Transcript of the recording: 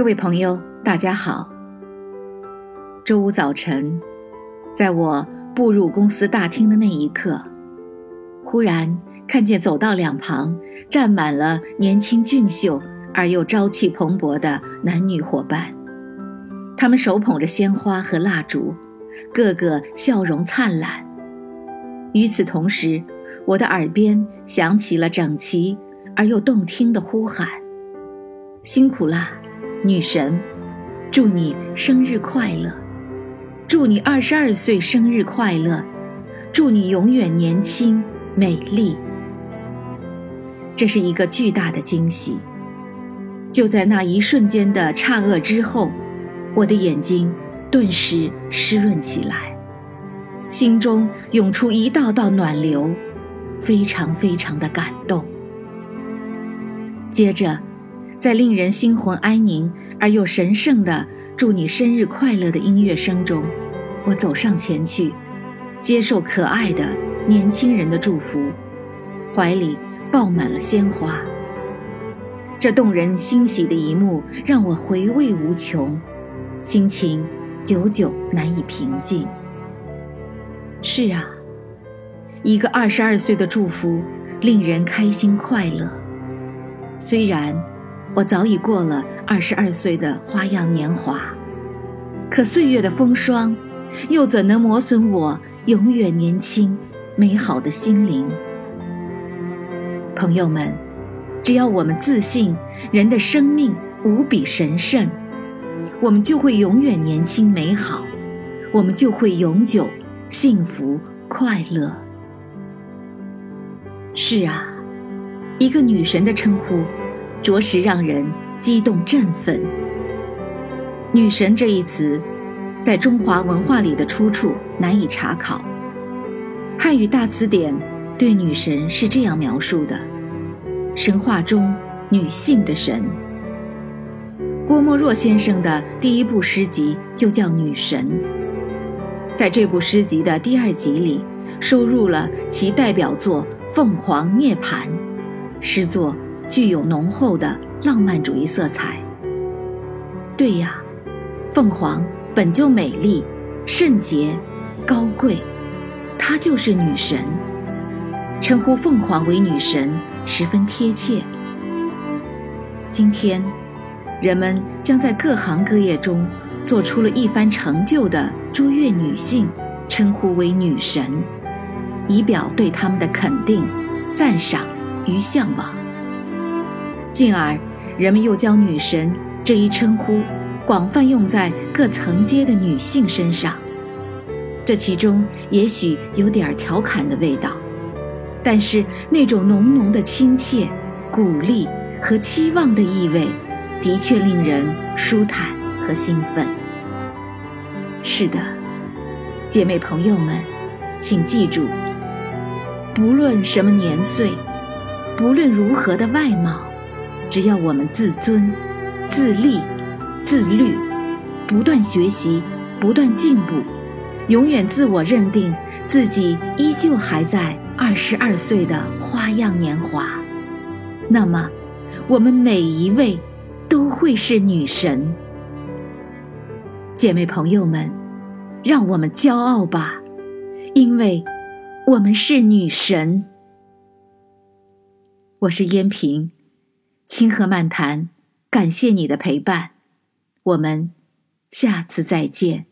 各位朋友，大家好。周五早晨，在我步入公司大厅的那一刻，忽然看见走道两旁站满了年轻俊秀而又朝气蓬勃的男女伙伴，他们手捧着鲜花和蜡烛，个个笑容灿烂。与此同时，我的耳边响起了整齐而又动听的呼喊：“辛苦啦！”女神，祝你生日快乐！祝你二十二岁生日快乐！祝你永远年轻美丽！这是一个巨大的惊喜。就在那一瞬间的诧愕之后，我的眼睛顿时湿润起来，心中涌出一道道暖流，非常非常的感动。接着。在令人心魂安宁而又神圣的“祝你生日快乐”的音乐声中，我走上前去，接受可爱的年轻人的祝福，怀里抱满了鲜花。这动人欣喜的一幕让我回味无穷，心情久久难以平静。是啊，一个二十二岁的祝福令人开心快乐，虽然。我早已过了二十二岁的花样年华，可岁月的风霜，又怎能磨损我永远年轻、美好的心灵？朋友们，只要我们自信，人的生命无比神圣，我们就会永远年轻美好，我们就会永久幸福快乐。是啊，一个女神的称呼。着实让人激动振奋。女神这一词，在中华文化里的出处难以查考。汉语大词典对女神是这样描述的：神话中女性的神。郭沫若先生的第一部诗集就叫《女神》。在这部诗集的第二集里，收入了其代表作《凤凰涅槃》，诗作。具有浓厚的浪漫主义色彩。对呀，凤凰本就美丽、圣洁、高贵，她就是女神。称呼凤凰为女神十分贴切。今天，人们将在各行各业中做出了一番成就的卓越女性称呼为女神，以表对她们的肯定、赞赏与向往。进而，人们又将“女神”这一称呼广泛用在各层阶的女性身上。这其中也许有点调侃的味道，但是那种浓浓的亲切、鼓励和期望的意味，的确令人舒坦和兴奋。是的，姐妹朋友们，请记住：不论什么年岁，不论如何的外貌。只要我们自尊、自立、自律，不断学习，不断进步，永远自我认定自己依旧还在二十二岁的花样年华，那么，我们每一位都会是女神。姐妹朋友们，让我们骄傲吧，因为我们是女神。我是燕平。清河漫谈，感谢你的陪伴，我们下次再见。